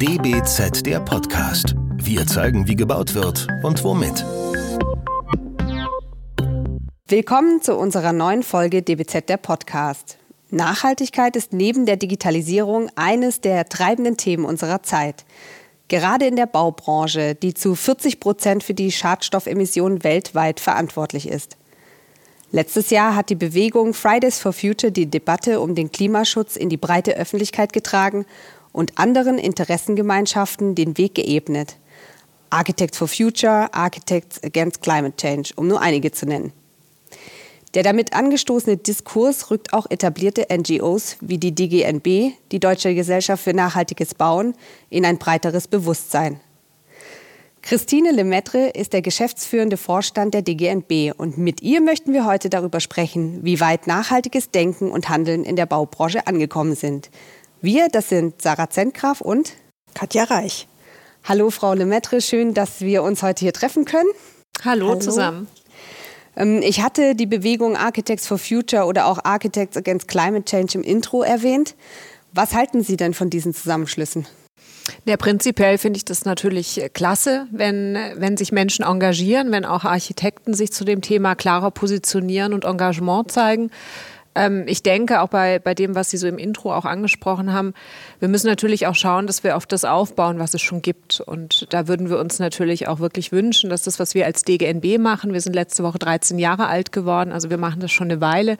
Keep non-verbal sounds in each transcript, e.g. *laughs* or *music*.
DBZ der Podcast. Wir zeigen, wie gebaut wird und womit. Willkommen zu unserer neuen Folge DBZ der Podcast. Nachhaltigkeit ist neben der Digitalisierung eines der treibenden Themen unserer Zeit. Gerade in der Baubranche, die zu 40 Prozent für die Schadstoffemissionen weltweit verantwortlich ist. Letztes Jahr hat die Bewegung Fridays for Future die Debatte um den Klimaschutz in die breite Öffentlichkeit getragen und anderen Interessengemeinschaften den Weg geebnet. Architects for Future, Architects Against Climate Change, um nur einige zu nennen. Der damit angestoßene Diskurs rückt auch etablierte NGOs wie die DGNB, die Deutsche Gesellschaft für nachhaltiges Bauen, in ein breiteres Bewusstsein. Christine Lemaitre ist der geschäftsführende Vorstand der DGNB und mit ihr möchten wir heute darüber sprechen, wie weit nachhaltiges Denken und Handeln in der Baubranche angekommen sind. Wir, das sind Sarah Zentgraf und Katja Reich. Hallo Frau Lemaitre, schön, dass wir uns heute hier treffen können. Hallo, Hallo. zusammen. Ähm, ich hatte die Bewegung Architects for Future oder auch Architects Against Climate Change im Intro erwähnt. Was halten Sie denn von diesen Zusammenschlüssen? Ja, prinzipiell finde ich das natürlich klasse, wenn, wenn sich Menschen engagieren, wenn auch Architekten sich zu dem Thema klarer positionieren und Engagement zeigen. Ähm, ich denke auch bei, bei dem, was Sie so im Intro auch angesprochen haben, wir müssen natürlich auch schauen, dass wir auf das aufbauen, was es schon gibt. Und da würden wir uns natürlich auch wirklich wünschen, dass das, was wir als DGNB machen, wir sind letzte Woche 13 Jahre alt geworden, also wir machen das schon eine Weile.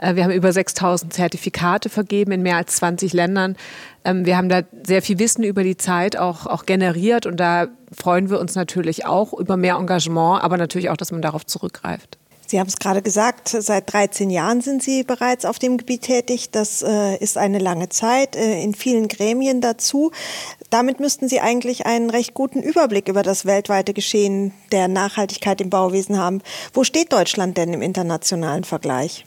Äh, wir haben über 6000 Zertifikate vergeben in mehr als 20 Ländern. Ähm, wir haben da sehr viel Wissen über die Zeit auch, auch generiert und da freuen wir uns natürlich auch über mehr Engagement, aber natürlich auch, dass man darauf zurückgreift. Sie haben es gerade gesagt, seit 13 Jahren sind Sie bereits auf dem Gebiet tätig. Das äh, ist eine lange Zeit, äh, in vielen Gremien dazu. Damit müssten Sie eigentlich einen recht guten Überblick über das weltweite Geschehen der Nachhaltigkeit im Bauwesen haben. Wo steht Deutschland denn im internationalen Vergleich?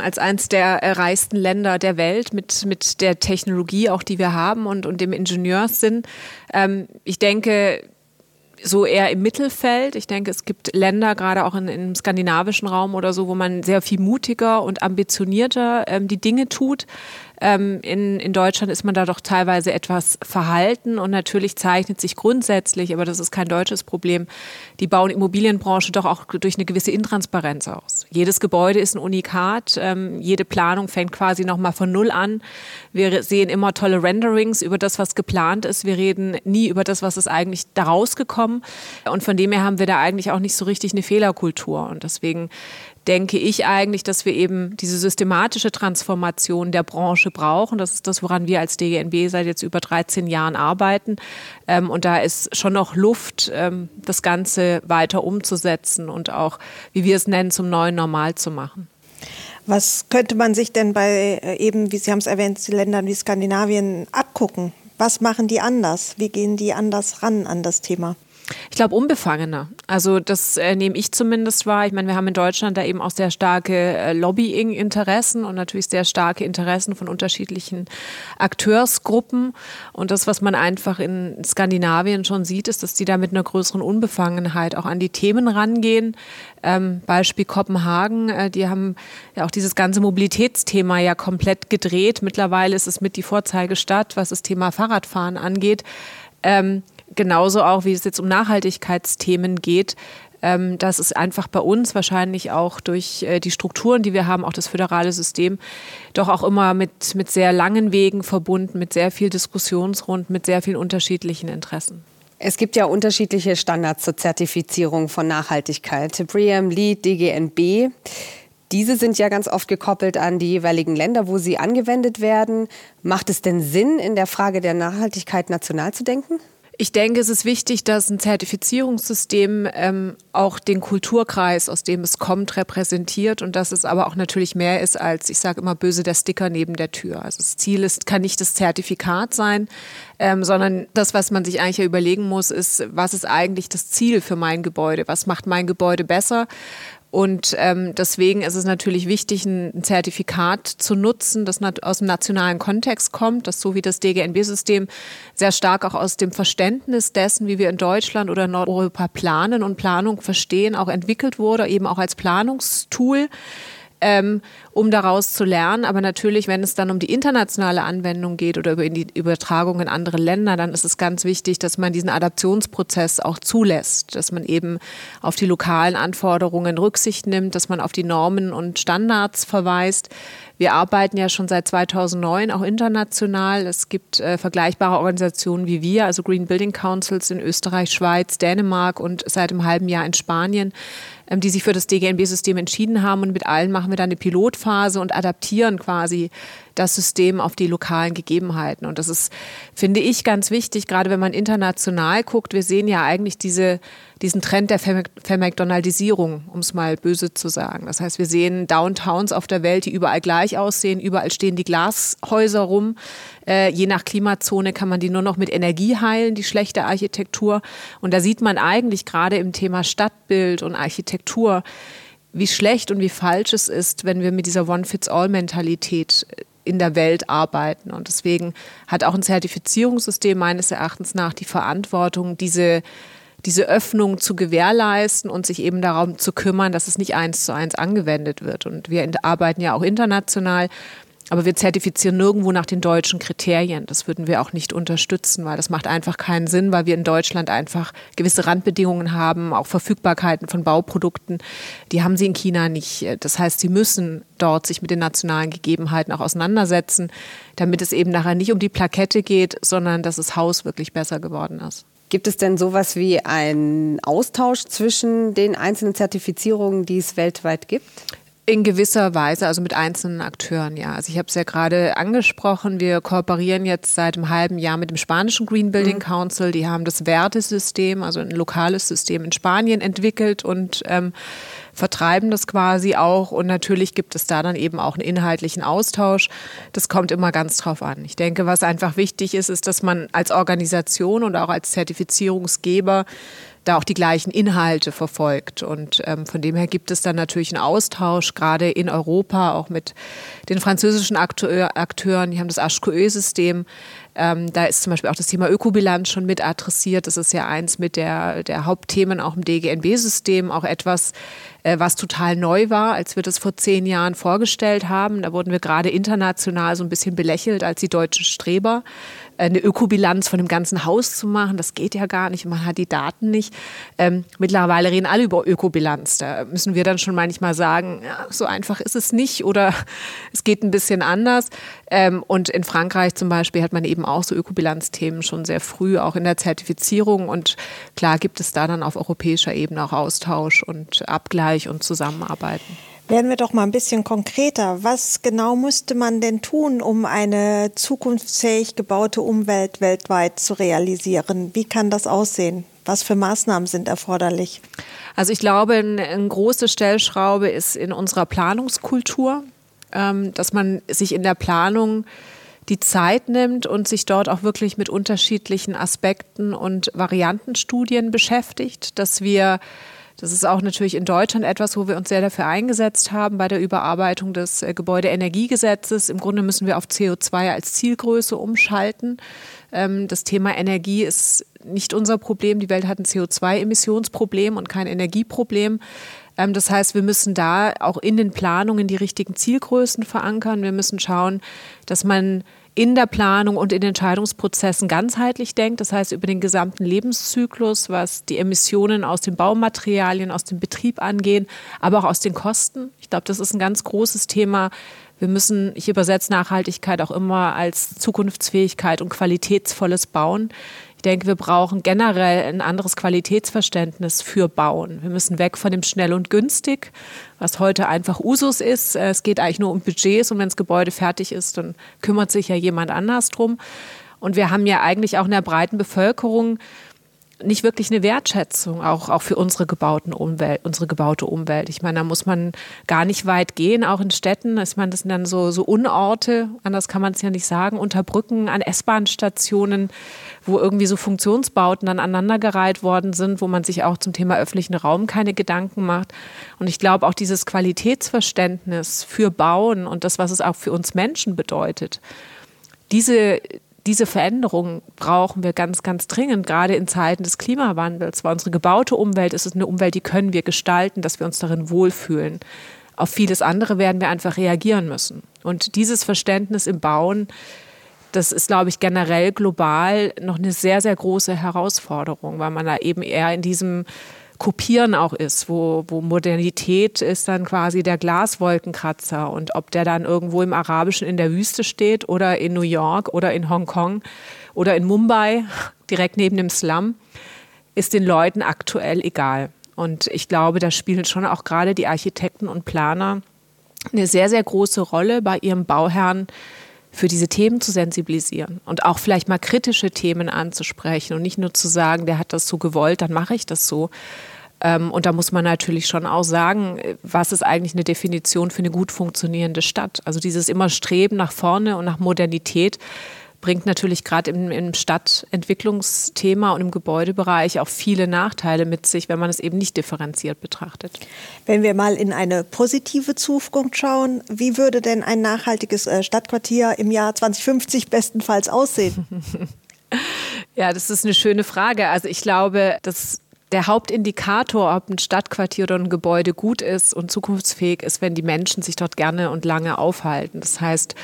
als eines der reichsten Länder der Welt mit, mit der Technologie auch, die wir haben und, und dem Ingenieurssinn. Ähm, ich denke, so eher im Mittelfeld. Ich denke, es gibt Länder, gerade auch in, im skandinavischen Raum oder so, wo man sehr viel mutiger und ambitionierter ähm, die Dinge tut. Ähm, in, in Deutschland ist man da doch teilweise etwas verhalten und natürlich zeichnet sich grundsätzlich, aber das ist kein deutsches Problem, die Bau- und Immobilienbranche doch auch durch eine gewisse Intransparenz aus. Jedes Gebäude ist ein Unikat, ähm, jede Planung fängt quasi nochmal von Null an. Wir sehen immer tolle Renderings über das, was geplant ist. Wir reden nie über das, was ist eigentlich daraus gekommen. Und von dem her haben wir da eigentlich auch nicht so richtig eine Fehlerkultur. Und deswegen denke ich eigentlich, dass wir eben diese systematische Transformation der Branche brauchen. Das ist das, woran wir als DGNB seit jetzt über 13 Jahren arbeiten. Ähm, und da ist schon noch Luft, ähm, das Ganze weiter umzusetzen und auch, wie wir es nennen, zum neuen Normal zu machen. Was könnte man sich denn bei äh, eben, wie Sie haben es erwähnt, Ländern wie Skandinavien abgucken? Was machen die anders? Wie gehen die anders ran an das Thema? Ich glaube, unbefangener. Also das äh, nehme ich zumindest wahr. Ich meine, wir haben in Deutschland da eben auch sehr starke äh, Lobbying-Interessen und natürlich sehr starke Interessen von unterschiedlichen Akteursgruppen. Und das, was man einfach in Skandinavien schon sieht, ist, dass die da mit einer größeren Unbefangenheit auch an die Themen rangehen. Ähm, Beispiel Kopenhagen, äh, die haben ja auch dieses ganze Mobilitätsthema ja komplett gedreht. Mittlerweile ist es mit die Vorzeigestadt, was das Thema Fahrradfahren angeht. Ähm, genauso auch, wie es jetzt um Nachhaltigkeitsthemen geht, ähm, dass es einfach bei uns wahrscheinlich auch durch äh, die Strukturen, die wir haben, auch das föderale System, doch auch immer mit, mit sehr langen Wegen verbunden, mit sehr viel Diskussionsrunden, mit sehr vielen unterschiedlichen Interessen. Es gibt ja unterschiedliche Standards zur Zertifizierung von Nachhaltigkeit. BREEAM, LEED, DGNB. Diese sind ja ganz oft gekoppelt an die jeweiligen Länder, wo sie angewendet werden. Macht es denn Sinn, in der Frage der Nachhaltigkeit national zu denken? Ich denke, es ist wichtig, dass ein Zertifizierungssystem ähm, auch den Kulturkreis, aus dem es kommt, repräsentiert und dass es aber auch natürlich mehr ist als, ich sage immer böse, der Sticker neben der Tür. Also das Ziel ist, kann nicht das Zertifikat sein, ähm, sondern das, was man sich eigentlich überlegen muss, ist, was ist eigentlich das Ziel für mein Gebäude? Was macht mein Gebäude besser? Und ähm, deswegen ist es natürlich wichtig, ein Zertifikat zu nutzen, das aus dem nationalen Kontext kommt, das so wie das DGNB-System sehr stark auch aus dem Verständnis dessen, wie wir in Deutschland oder in Nordeuropa planen und Planung verstehen, auch entwickelt wurde, eben auch als Planungstool. ähm, um daraus zu lernen. Aber natürlich, wenn es dann um die internationale Anwendung geht oder über die Übertragung in andere Länder, dann ist es ganz wichtig, dass man diesen Adaptionsprozess auch zulässt, dass man eben auf die lokalen Anforderungen Rücksicht nimmt, dass man auf die Normen und Standards verweist. Wir arbeiten ja schon seit 2009 auch international. Es gibt äh, vergleichbare Organisationen wie wir, also Green Building Councils in Österreich, Schweiz, Dänemark und seit einem halben Jahr in Spanien, ähm, die sich für das DGNB-System entschieden haben. Und mit allen machen wir dann eine Pilotphase und adaptieren quasi das System auf die lokalen Gegebenheiten. Und das ist, finde ich, ganz wichtig, gerade wenn man international guckt. Wir sehen ja eigentlich diese diesen Trend der Vermcdonaldisierung, um es mal böse zu sagen. Das heißt, wir sehen Downtowns auf der Welt, die überall gleich aussehen, überall stehen die Glashäuser rum. Äh, je nach Klimazone kann man die nur noch mit Energie heilen, die schlechte Architektur. Und da sieht man eigentlich gerade im Thema Stadtbild und Architektur, wie schlecht und wie falsch es ist, wenn wir mit dieser One-Fits-All-Mentalität in der Welt arbeiten. Und deswegen hat auch ein Zertifizierungssystem meines Erachtens nach die Verantwortung, diese diese Öffnung zu gewährleisten und sich eben darum zu kümmern, dass es nicht eins zu eins angewendet wird. Und wir arbeiten ja auch international. Aber wir zertifizieren nirgendwo nach den deutschen Kriterien. Das würden wir auch nicht unterstützen, weil das macht einfach keinen Sinn, weil wir in Deutschland einfach gewisse Randbedingungen haben, auch Verfügbarkeiten von Bauprodukten. Die haben sie in China nicht. Das heißt, sie müssen dort sich mit den nationalen Gegebenheiten auch auseinandersetzen, damit es eben nachher nicht um die Plakette geht, sondern dass das Haus wirklich besser geworden ist. Gibt es denn sowas wie einen Austausch zwischen den einzelnen Zertifizierungen, die es weltweit gibt? In gewisser Weise, also mit einzelnen Akteuren, ja. Also ich habe es ja gerade angesprochen, wir kooperieren jetzt seit einem halben Jahr mit dem spanischen Green Building mhm. Council. Die haben das Wertesystem, also ein lokales System in Spanien entwickelt und ähm, vertreiben das quasi auch. Und natürlich gibt es da dann eben auch einen inhaltlichen Austausch. Das kommt immer ganz drauf an. Ich denke, was einfach wichtig ist, ist, dass man als Organisation und auch als Zertifizierungsgeber da auch die gleichen Inhalte verfolgt. Und ähm, von dem her gibt es dann natürlich einen Austausch, gerade in Europa, auch mit den französischen Akteur, Akteuren. Die haben das HQÖ-System. Ähm, da ist zum Beispiel auch das Thema Ökobilanz schon mit adressiert. Das ist ja eins mit der, der Hauptthemen auch im DGNB-System, auch etwas, was total neu war, als wir das vor zehn Jahren vorgestellt haben. Da wurden wir gerade international so ein bisschen belächelt als die deutschen Streber eine Ökobilanz von dem ganzen Haus zu machen. Das geht ja gar nicht. Man hat die Daten nicht. Ähm, mittlerweile reden alle über Ökobilanz. Da müssen wir dann schon manchmal sagen, ja, so einfach ist es nicht oder *laughs* es geht ein bisschen anders. Ähm, und in Frankreich zum Beispiel hat man eben auch so Ökobilanzthemen schon sehr früh, auch in der Zertifizierung. Und klar gibt es da dann auf europäischer Ebene auch Austausch und Abgleich und Zusammenarbeiten. Werden wir doch mal ein bisschen konkreter. Was genau müsste man denn tun, um eine zukunftsfähig gebaute Umwelt weltweit zu realisieren? Wie kann das aussehen? Was für Maßnahmen sind erforderlich? Also ich glaube, eine große Stellschraube ist in unserer Planungskultur, ähm, dass man sich in der Planung die Zeit nimmt und sich dort auch wirklich mit unterschiedlichen Aspekten und Variantenstudien beschäftigt, dass wir das ist auch natürlich in Deutschland etwas, wo wir uns sehr dafür eingesetzt haben bei der Überarbeitung des äh, Gebäudeenergiegesetzes. Im Grunde müssen wir auf CO2 als Zielgröße umschalten. Ähm, das Thema Energie ist nicht unser Problem. Die Welt hat ein CO2-Emissionsproblem und kein Energieproblem. Ähm, das heißt, wir müssen da auch in den Planungen die richtigen Zielgrößen verankern. Wir müssen schauen, dass man in der Planung und in Entscheidungsprozessen ganzheitlich denkt, das heißt über den gesamten Lebenszyklus, was die Emissionen aus den Baumaterialien, aus dem Betrieb angehen, aber auch aus den Kosten. Ich glaube, das ist ein ganz großes Thema. Wir müssen, ich übersetze Nachhaltigkeit auch immer als Zukunftsfähigkeit und qualitätsvolles Bauen. Ich denke, wir brauchen generell ein anderes Qualitätsverständnis für Bauen. Wir müssen weg von dem schnell und günstig, was heute einfach Usus ist. Es geht eigentlich nur um Budgets und wenn das Gebäude fertig ist, dann kümmert sich ja jemand anders drum. Und wir haben ja eigentlich auch in der breiten Bevölkerung nicht wirklich eine Wertschätzung, auch, auch für unsere gebauten Umwelt, unsere gebaute Umwelt. Ich meine, da muss man gar nicht weit gehen, auch in Städten. Ich meine, das sind dann so, so Unorte, anders kann man es ja nicht sagen, unter Brücken, an S-Bahn-Stationen, wo irgendwie so Funktionsbauten aneinandergereiht worden sind, wo man sich auch zum Thema öffentlichen Raum keine Gedanken macht. Und ich glaube, auch dieses Qualitätsverständnis für Bauen und das, was es auch für uns Menschen bedeutet, diese, diese Veränderung brauchen wir ganz, ganz dringend, gerade in Zeiten des Klimawandels. Weil unsere gebaute Umwelt ist eine Umwelt, die können wir gestalten, dass wir uns darin wohlfühlen. auf vieles andere werden wir einfach reagieren müssen. Und dieses Verständnis im Bauen, das ist, glaube ich, generell global noch eine sehr, sehr große Herausforderung, weil man da eben eher in diesem Kopieren auch ist, wo, wo Modernität ist dann quasi der Glaswolkenkratzer und ob der dann irgendwo im Arabischen in der Wüste steht oder in New York oder in Hongkong oder in Mumbai, direkt neben dem Slum, ist den Leuten aktuell egal. Und ich glaube, da spielen schon auch gerade die Architekten und Planer eine sehr, sehr große Rolle bei ihrem Bauherrn, für diese Themen zu sensibilisieren und auch vielleicht mal kritische Themen anzusprechen und nicht nur zu sagen, der hat das so gewollt, dann mache ich das so. Ähm, und da muss man natürlich schon auch sagen, was ist eigentlich eine Definition für eine gut funktionierende Stadt? Also dieses immer Streben nach vorne und nach Modernität bringt natürlich gerade im, im Stadtentwicklungsthema und im Gebäudebereich auch viele Nachteile mit sich, wenn man es eben nicht differenziert betrachtet. Wenn wir mal in eine positive Zukunft schauen, wie würde denn ein nachhaltiges äh, Stadtquartier im Jahr 2050 bestenfalls aussehen? *laughs* *laughs* ja, das ist eine schöne Frage. Also ich glaube, dass der Hauptindikator, ob ein Stadtquartier oder ein Gebäude gut ist und zukunftsfähig ist, wenn die Menschen sich dort gerne und lange aufhalten. Das heißt,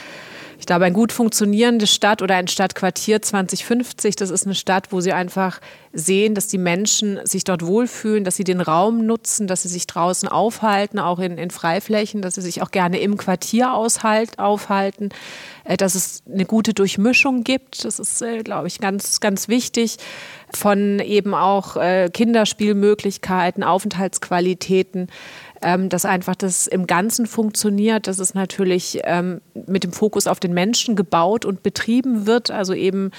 ich glaube, eine gut funktionierende Stadt oder ein Stadtquartier 2050, das ist eine Stadt, wo sie einfach sehen, dass die Menschen sich dort wohlfühlen, dass sie den Raum nutzen, dass sie sich draußen aufhalten, auch in, in Freiflächen, dass sie sich auch gerne im Quartier aushalt, aufhalten, äh, dass es eine gute Durchmischung gibt. Das ist, äh, glaube ich, ganz, ganz wichtig. Von eben auch äh, Kinderspielmöglichkeiten, Aufenthaltsqualitäten ähm, dass einfach das im Ganzen funktioniert, dass es natürlich ähm, mit dem Fokus auf den Menschen gebaut und betrieben wird, also eben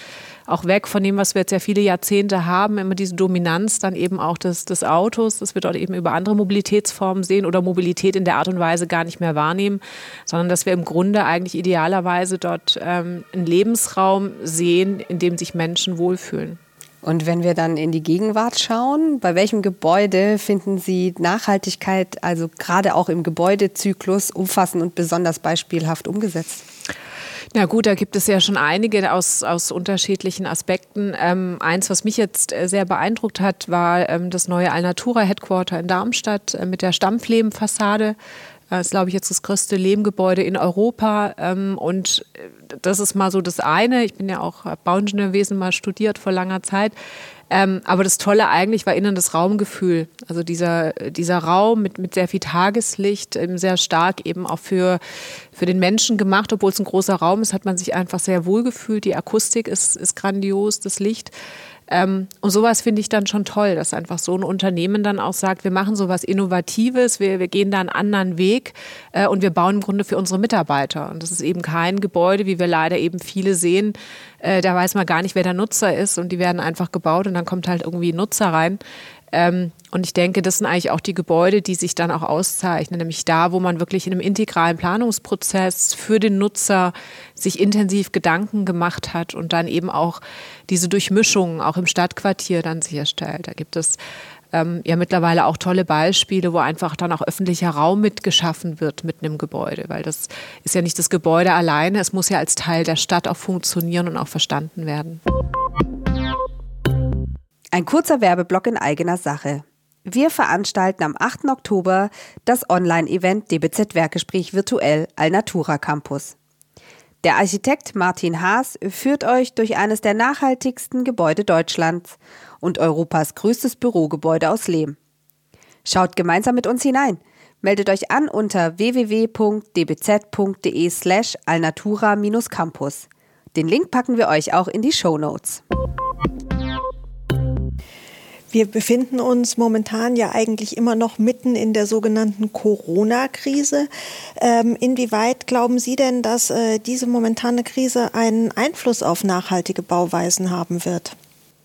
auch weg von dem, was wir jetzt ja viele Jahrzehnte haben, immer diese Dominanz dann eben auch des, des Autos, dass wir dort eben über andere Mobilitätsformen sehen oder Mobilität in der Art und Weise gar nicht mehr wahrnehmen, sondern dass wir im Grunde eigentlich idealerweise dort ähm, einen Lebensraum sehen, in dem sich Menschen wohlfühlen. Und wenn wir dann in die Gegenwart schauen, bei welchem Gebäude finden Sie Nachhaltigkeit, also gerade auch im Gebäudezyklus, umfassend und besonders beispielhaft umgesetzt? Na gut, da gibt es ja schon einige aus, aus unterschiedlichen Aspekten. Ähm, eins, was mich jetzt äh, sehr beeindruckt hat, war ähm, das neue Alnatura Headquarter in Darmstadt äh, mit der Stampflehmfassade. Das ist, glaube ich, jetzt das größte Lehmgebäude in Europa. Ähm, und äh, das ist mal so das eine. Ich bin ja auch Bauingenieurwesen mal studiert vor langer Zeit. Ähm, aber das Tolle eigentlich war innen das Raumgefühl. Also dieser, dieser Raum mit, mit sehr viel Tageslicht, ähm, sehr stark eben auch für, für den Menschen gemacht. Obwohl es ein großer Raum ist, hat man sich einfach sehr wohl gefühlt. Die Akustik ist, ist grandios, das Licht. Ähm, und sowas finde ich dann schon toll, dass einfach so ein Unternehmen dann auch sagt, wir machen sowas Innovatives, wir, wir gehen da einen anderen Weg äh, und wir bauen im Grunde für unsere Mitarbeiter. Und das ist eben kein Gebäude, wie wir leider eben viele sehen, äh, da weiß man gar nicht, wer der Nutzer ist und die werden einfach gebaut und dann kommt halt irgendwie ein Nutzer rein. Ähm, und ich denke, das sind eigentlich auch die Gebäude, die sich dann auch auszeichnen, nämlich da, wo man wirklich in einem integralen Planungsprozess für den Nutzer sich intensiv Gedanken gemacht hat und dann eben auch diese Durchmischung auch im Stadtquartier dann sicherstellt. Da gibt es ähm, ja mittlerweile auch tolle Beispiele, wo einfach dann auch öffentlicher Raum mitgeschaffen wird mit einem Gebäude, weil das ist ja nicht das Gebäude alleine, es muss ja als Teil der Stadt auch funktionieren und auch verstanden werden. Ein kurzer Werbeblock in eigener Sache. Wir veranstalten am 8. Oktober das Online-Event DBZ Werkgespräch virtuell Alnatura Campus. Der Architekt Martin Haas führt euch durch eines der nachhaltigsten Gebäude Deutschlands und Europas größtes Bürogebäude aus Lehm. Schaut gemeinsam mit uns hinein. Meldet euch an unter www.dbz.de slash alnatura-campus. Den Link packen wir euch auch in die Show Notes. Wir befinden uns momentan ja eigentlich immer noch mitten in der sogenannten Corona-Krise. Ähm, inwieweit glauben Sie denn, dass äh, diese momentane Krise einen Einfluss auf nachhaltige Bauweisen haben wird?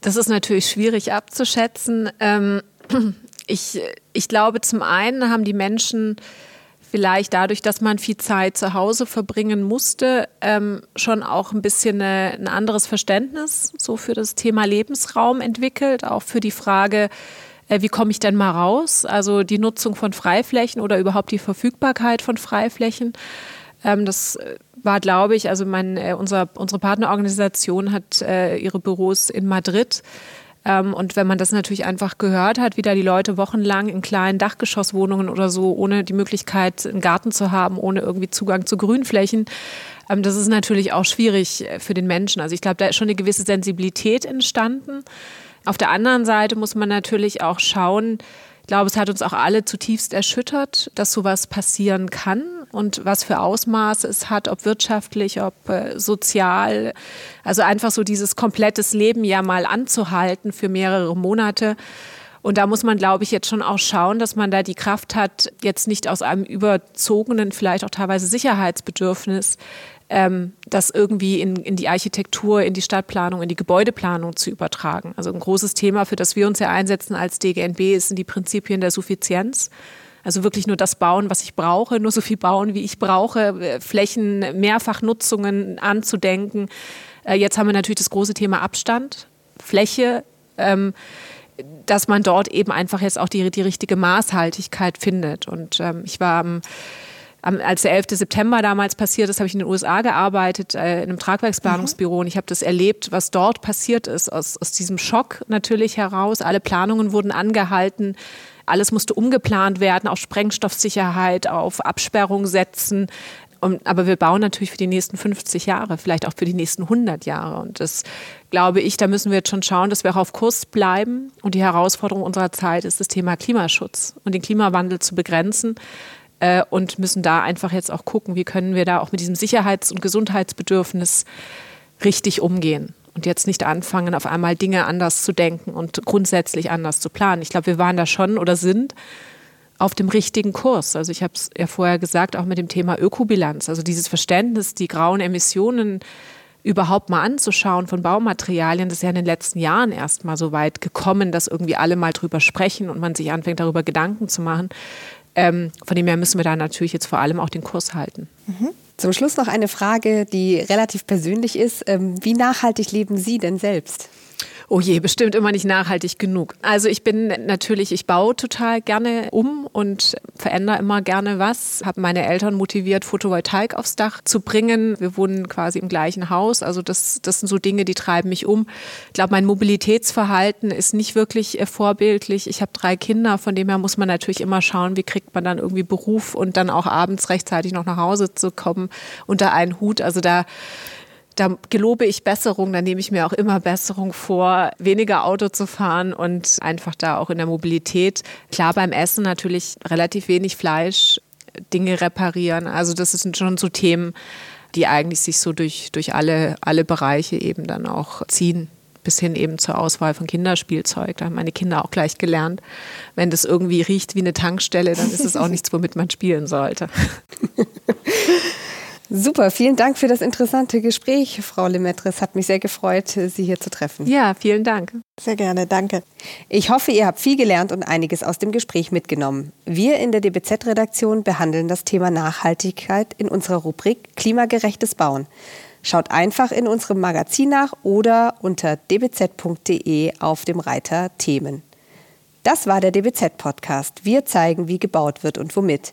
Das ist natürlich schwierig abzuschätzen. Ähm, *clears throat* ich, ich glaube, zum einen haben die Menschen vielleicht dadurch, dass man viel Zeit zu Hause verbringen musste, ähm, schon auch ein bisschen eine, ein anderes Verständnis so für das Thema Lebensraum entwickelt, auch für die Frage, äh, wie komme ich denn mal raus? Also die Nutzung von Freiflächen oder überhaupt die Verfügbarkeit von Freiflächen. Ähm, das war, glaube ich, also mein, äh, unser, unsere Partnerorganisation hat äh, ihre Büros in Madrid Ähm, und wenn man das natürlich einfach gehört hat, wie da die Leute wochenlang in kleinen Dachgeschosswohnungen oder so, ohne die Möglichkeit, einen Garten zu haben, ohne irgendwie Zugang zu Grünflächen, ähm, das ist natürlich auch schwierig äh, für den Menschen. Also ich glaube, da ist schon eine gewisse Sensibilität entstanden. Auf der anderen Seite muss man natürlich auch schauen, ich glaube, es hat uns auch alle zutiefst erschüttert, dass sowas passieren kann und was für Ausmaße es hat, ob wirtschaftlich, ob äh, sozial. Also einfach so dieses komplettes Leben ja mal anzuhalten für mehrere Monate. Und da muss man, glaube ich, jetzt schon auch schauen, dass man da die Kraft hat, jetzt nicht aus einem überzogenen, vielleicht auch teilweise Sicherheitsbedürfnis ähm, das irgendwie in, in die Architektur, in die Stadtplanung, in die Gebäudeplanung zu übertragen. Also ein großes Thema, für das wir uns ja einsetzen als DGNB, sind die Prinzipien der Suffizienz. Also wirklich nur das bauen, was ich brauche, nur so viel bauen, wie ich brauche, Flächen, Mehrfachnutzungen anzudenken. Äh, jetzt haben wir natürlich das große Thema Abstand, Fläche. Ähm, dass man dort eben einfach jetzt auch die, die richtige Maßhaltigkeit findet. Und ähm, ich war am als der 11. September damals passiert ist, habe ich in den USA gearbeitet, äh, in einem Tragwerksplanungsbüro. Mhm. Und ich habe das erlebt, was dort passiert ist, aus, aus diesem Schock natürlich heraus. Alle Planungen wurden angehalten. Alles musste umgeplant werden, auf Sprengstoffsicherheit, auf Absperrung setzen. Und, aber wir bauen natürlich für die nächsten 50 Jahre, vielleicht auch für die nächsten 100 Jahre. Und das glaube ich, da müssen wir jetzt schon schauen, dass wir auch auf Kurs bleiben. Und die Herausforderung unserer Zeit ist das Thema Klimaschutz und den Klimawandel zu begrenzen äh, und müssen da einfach jetzt auch gucken, wie können wir da auch mit diesem Sicherheits- und Gesundheitsbedürfnis richtig umgehen und jetzt nicht anfangen, auf einmal Dinge anders zu denken und grundsätzlich anders zu planen. Ich glaube, wir waren da schon oder sind auf dem richtigen Kurs. Also ich habe es ja vorher gesagt, auch mit dem Thema Ökobilanz, also dieses Verständnis, die grauen Emissionen überhaupt mal anzuschauen von Baumaterialien, das ist ja in den letzten Jahren erst mal so weit gekommen, dass irgendwie alle mal drüber sprechen und man sich anfängt, darüber Gedanken zu machen. Ähm, von dem her müssen wir da natürlich jetzt vor allem auch den Kurs halten. Mhm. Zum Schluss noch eine Frage, die relativ persönlich ist. Ähm, wie nachhaltig leben Sie denn selbst? Oh je, bestimmt immer nicht nachhaltig genug. Also ich bin natürlich, ich baue total gerne um und verändere immer gerne was. Habe meine Eltern motiviert, Photovoltaik aufs Dach zu bringen. Wir wohnen quasi im gleichen Haus. Also das, das sind so Dinge, die treiben mich um. Ich glaube, mein Mobilitätsverhalten ist nicht wirklich äh, vorbildlich. Ich habe drei Kinder, von dem her muss man natürlich immer schauen, wie kriegt man dann irgendwie Beruf und dann auch abends rechtzeitig noch nach Hause zu kommen unter einen Hut. Also da da gelobe ich Besserung, da nehme ich mir auch immer Besserung vor, weniger Auto zu fahren und einfach da auch in der Mobilität. Klar, beim Essen natürlich relativ wenig Fleisch, Dinge reparieren. Also das sind schon so Themen, die eigentlich sich so durch, durch alle, alle Bereiche eben dann auch ziehen. Bis hin eben zur Auswahl von Kinderspielzeug. Da haben meine Kinder auch gleich gelernt. Wenn das irgendwie riecht wie eine Tankstelle, dann ist es auch *laughs* nichts, womit man spielen sollte. *laughs* Super, vielen Dank für das interessante Gespräch, Frau Lemaitre. Es hat mich sehr gefreut, Sie hier zu treffen. Ja, vielen Dank. Sehr gerne, danke. Ich hoffe, ihr habt viel gelernt und einiges aus dem Gespräch mitgenommen. Wir in der DBZ-Redaktion behandeln das Thema Nachhaltigkeit in unserer Rubrik Klimagerechtes Bauen. Schaut einfach in unserem Magazin nach oder unter dbz.de auf dem Reiter Themen. Das war der DBZ-Podcast. Wir zeigen, wie gebaut wird und womit.